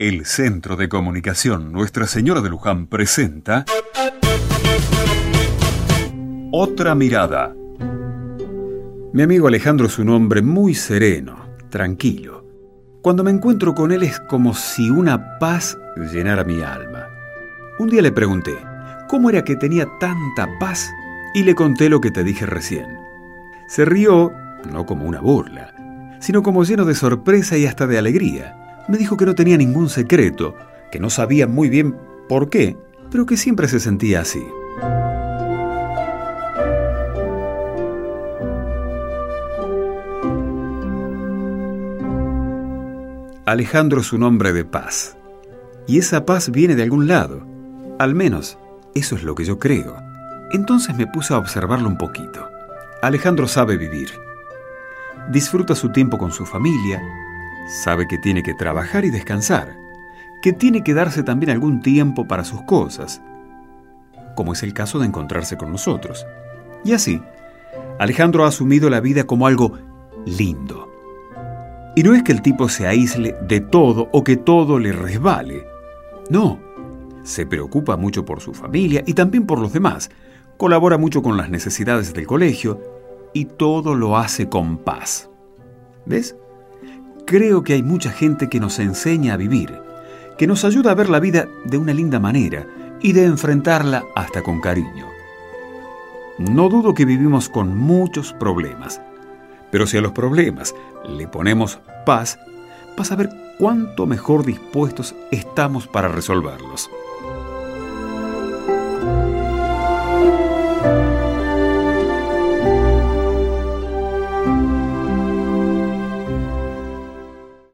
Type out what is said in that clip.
El Centro de Comunicación Nuestra Señora de Luján presenta Otra Mirada. Mi amigo Alejandro es un hombre muy sereno, tranquilo. Cuando me encuentro con él es como si una paz llenara mi alma. Un día le pregunté, ¿cómo era que tenía tanta paz? Y le conté lo que te dije recién. Se rió, no como una burla, sino como lleno de sorpresa y hasta de alegría. Me dijo que no tenía ningún secreto, que no sabía muy bien por qué, pero que siempre se sentía así. Alejandro es un hombre de paz. Y esa paz viene de algún lado. Al menos, eso es lo que yo creo. Entonces me puse a observarlo un poquito. Alejandro sabe vivir. Disfruta su tiempo con su familia. Sabe que tiene que trabajar y descansar. Que tiene que darse también algún tiempo para sus cosas. Como es el caso de encontrarse con nosotros. Y así, Alejandro ha asumido la vida como algo lindo y no es que el tipo se aísle de todo o que todo le resbale. No, se preocupa mucho por su familia y también por los demás. Colabora mucho con las necesidades del colegio y todo lo hace con paz. ¿Ves? Creo que hay mucha gente que nos enseña a vivir, que nos ayuda a ver la vida de una linda manera y de enfrentarla hasta con cariño. No dudo que vivimos con muchos problemas, pero si a los problemas le ponemos paz, vas a ver cuánto mejor dispuestos estamos para resolverlos.